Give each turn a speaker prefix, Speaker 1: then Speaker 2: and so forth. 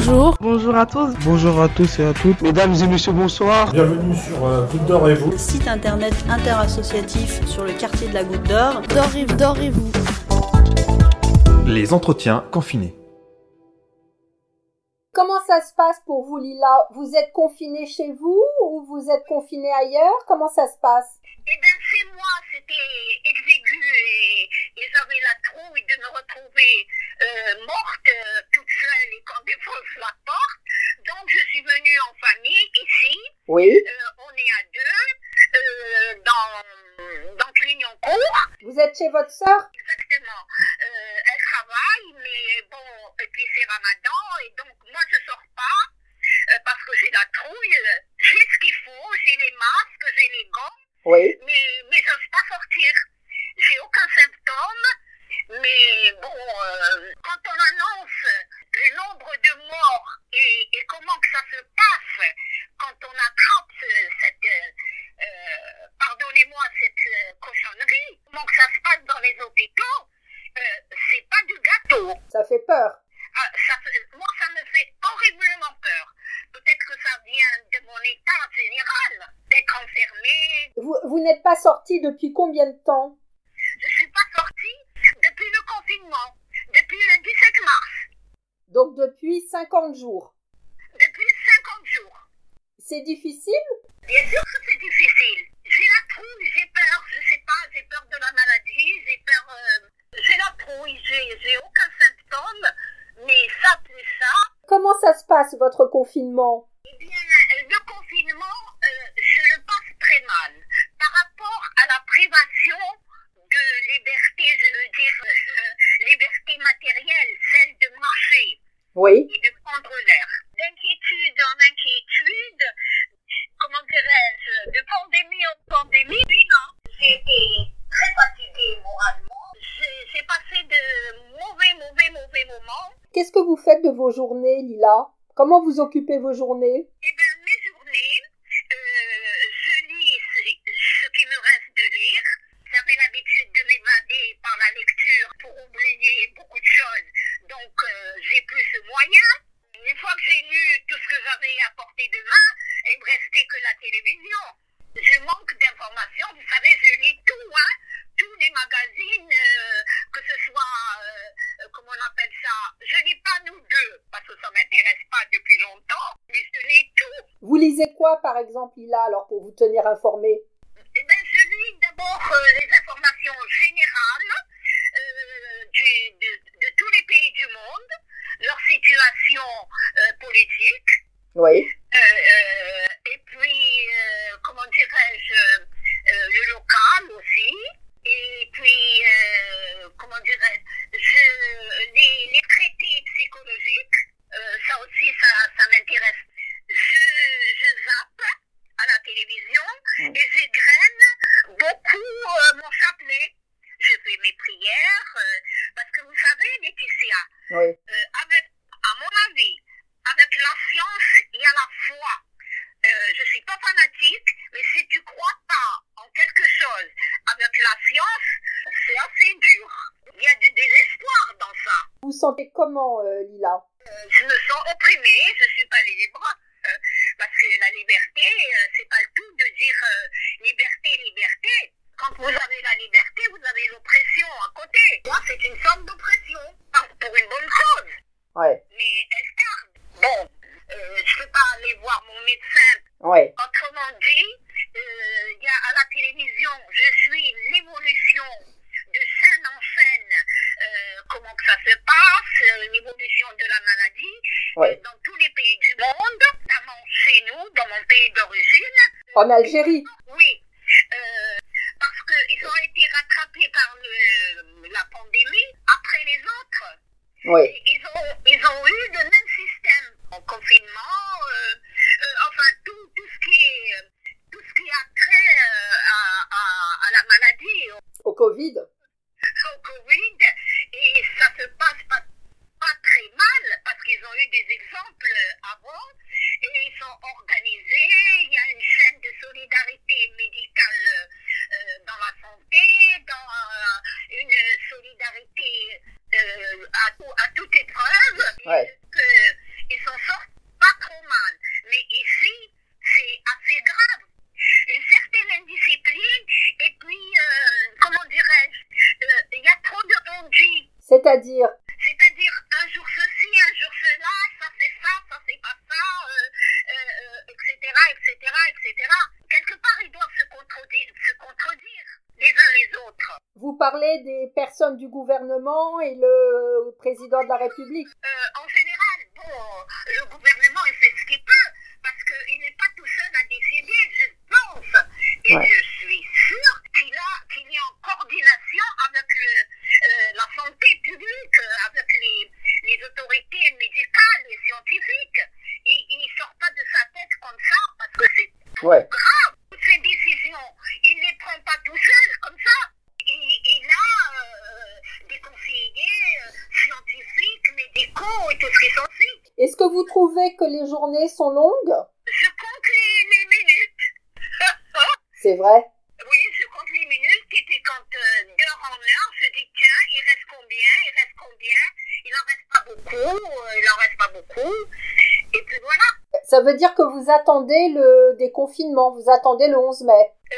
Speaker 1: bonjour.
Speaker 2: Bonjour à tous.
Speaker 3: Bonjour à tous et à toutes.
Speaker 4: Mesdames et messieurs, bonsoir.
Speaker 5: Bienvenue sur euh, Goutte d'Or et vous.
Speaker 6: Site internet interassociatif sur le quartier de la Goutte d'Or.
Speaker 1: D'or et, d'or et vous.
Speaker 7: Les entretiens confinés.
Speaker 8: Comment ça se passe pour vous, Lila? Vous êtes confiné chez vous ou vous êtes confiné ailleurs? Comment ça se passe?
Speaker 9: Eh bien, chez moi, c'était exigu et, et j'avais la trouille de me retrouver euh, morte euh, toute seule et qu'on défonce la porte. Donc, je suis venue en famille ici.
Speaker 8: Oui.
Speaker 9: Euh, on est à deux euh, dans, dans Clignancourt.
Speaker 8: Vous êtes chez votre sœur?
Speaker 9: Exactement. Euh, elle travaille, mais bon, et puis c'est Ramadan, et donc moi je sors pas euh, parce que j'ai la trouille. J'ai ce qu'il faut, j'ai les masques, j'ai les gants,
Speaker 8: Oui.
Speaker 9: mais, mais j'ose pas sortir. J'ai aucun symptôme, mais bon, euh, quand on annonce le nombre de morts et, et comment que ça se passe quand on attrape ce- cette, euh, euh, pardonnez-moi, cette euh, cochonnerie, comment que ça se passe dans les hôpitaux, euh, c'est
Speaker 8: Ça fait peur.
Speaker 9: Ah, ça moi, ça me fait horriblement peur. Peut-être que ça vient de mon état général, d'être enfermé.
Speaker 8: Vous, vous n'êtes pas sorti depuis combien de temps?
Speaker 9: Je suis pas sortie depuis le confinement, depuis le 17 mars,
Speaker 8: Donc depuis 50 jours.
Speaker 9: depuis 50 jours.
Speaker 8: C'est difficile?
Speaker 9: Bien sûr que c'est difficile. J'ai la trouille, j'ai peur, je sais pas, j'ai peur de la maladie, j'ai peur. euh, j'ai la trouille, j'ai j'ai aucun symptôme, mais ça plus ça,
Speaker 8: Comment ça se passe votre confinement
Speaker 9: eh bien, le confinement, euh, je le passe très mal. Par rapport à la privation de liberté, je veux dire, euh, liberté matérielle, celle de marcher
Speaker 8: Oui.
Speaker 9: et de prendre l'air. D'inquiétude en inquiétude, comment dirais-je, de pandémie en pandémie, oui, non. J'ai été très fatiguée moralement. J'ai j'ai passé de mauvais, mauvais, mauvais moments.
Speaker 8: Qu'est-ce que vous faites de vos journées, Lila? Comment vous occupez vos journées
Speaker 9: Eh bien, mes journées, euh, je lis ce, ce qui me reste de lire. J'avais l'habitude de m'évader par la lecture pour oublier beaucoup de choses. Donc, euh, j'ai plus ce moyen. Une fois que j'ai lu tout ce que j'avais à portée de main, il me restait que la télévision. Je manque d'informations. Vous savez, je lis tout, hein. Tous les magazines, euh, que ce soit, euh, euh, comment on appelle ça, je lis pas nous deux, parce que ça m'intéresse pas depuis longtemps, mais je lis tout.
Speaker 8: Vous lisez quoi, par exemple, Lila, alors pour vous tenir informé
Speaker 9: Eh ben, je lis d'abord euh, les informations générales euh, du- de, de tous les pays du monde, leur situation euh, politique,
Speaker 8: Oui.
Speaker 9: euh, euh, et puis, euh, comment dirais-je, euh, le local aussi, et puis, euh, comment dirais-je, je- les, les traités psychologiques, euh, ça aussi, ça, ça m'intéresse. Je, je zappe à la télévision
Speaker 8: Mm.
Speaker 9: et j'égrène beaucoup euh, mon chapelet. Je fais mes prières, euh, parce que vous savez, Laetitia,
Speaker 8: Oui.
Speaker 9: euh, avec, à mon avis, avec la science, il y a la foi. Euh, je suis pas fanatique, mais si tu crois pas en quelque chose avec la science, c'est assez dur. Il y a du désespoir dans ça.
Speaker 8: Vous sentez comment, euh, Lila?
Speaker 9: Euh, je me sens opprimée, je suis pas libre. parce que la liberté, c'est pas le tout de dire euh, liberté, liberté. Quand vous avez la liberté, vous avez l'oppression à côté. Moi, c'est une sorte d'oppression, pas pour une bonne cause
Speaker 8: Ouais.
Speaker 9: mais elle tarde. Bon, euh, je peux pas aller voir mon médecin.
Speaker 8: Ouais.
Speaker 9: Autrement dit, euh, y a à la télévision, je suis l'évolution de scène en scène, euh, comment que ça se passe, euh, l'évolution de la maladie
Speaker 8: Ouais.
Speaker 9: euh, dans tous les pays du monde, notamment chez nous, dans mon pays d'origine.
Speaker 8: En Algérie
Speaker 9: Oui, parce qu'ils ont été rattrapés par le- la pandémie après les autres.
Speaker 8: Oui.
Speaker 9: Ils ont, ils ont eu le même système en confinement, euh, euh, enfin tout, tout ce qui est, euh, tout ce qui a trait euh, à, à- à la maladie, au,
Speaker 8: Au Covid
Speaker 9: au Covid, et ça se passe pas, pas très mal parce qu'ils ont eu des exemples avant et ils sont organisés. Il y a une chaîne de solidarité médicale euh, dans la santé, dans euh, une solidarité euh, à, tout- à toute épreuve.
Speaker 8: Ouais.
Speaker 9: Que- ils sont
Speaker 8: C'est-à-dire
Speaker 9: C'est-à-dire un jour ceci, un jour cela, ça c'est ça, ça c'est pas ça, euh, euh, etc., etc., etc. Quelque part, ils doivent se contredire, se contredire les uns les autres.
Speaker 8: Vous parlez des personnes du gouvernement et le président de la République.
Speaker 9: Euh, en bon, le gouvernement il fait ce qu'il peut parce qu'il n'est pas tout seul à décider, je pense. Et
Speaker 8: Ouais.
Speaker 9: je suis sûre qu'il a qu'il est en coordination avec le, euh, la santé publique, euh, avec les, les autorités médicales et scientifiques. Il ne sort pas de sa tête comme ça parce que c'est
Speaker 8: Ouais.
Speaker 9: grave. Toutes ces décisions, il ne les prend pas tout seul comme ça. Il, il a euh, des conseillers euh, scientifiques, médicaux et tout ce qui s'ensuit.
Speaker 8: Est-ce que vous trouvez que les journées sont longues?
Speaker 9: Je compte les, les minutes.
Speaker 8: C'est vrai?
Speaker 9: Oui, je compte les minutes et puis quand euh, d'heure en heure, je dis tiens, il reste combien, il reste combien, il en reste pas beaucoup, euh, il en reste pas beaucoup. Et puis voilà.
Speaker 8: Ça veut dire que vous attendez le déconfinement, vous attendez le 11 mai. Euh,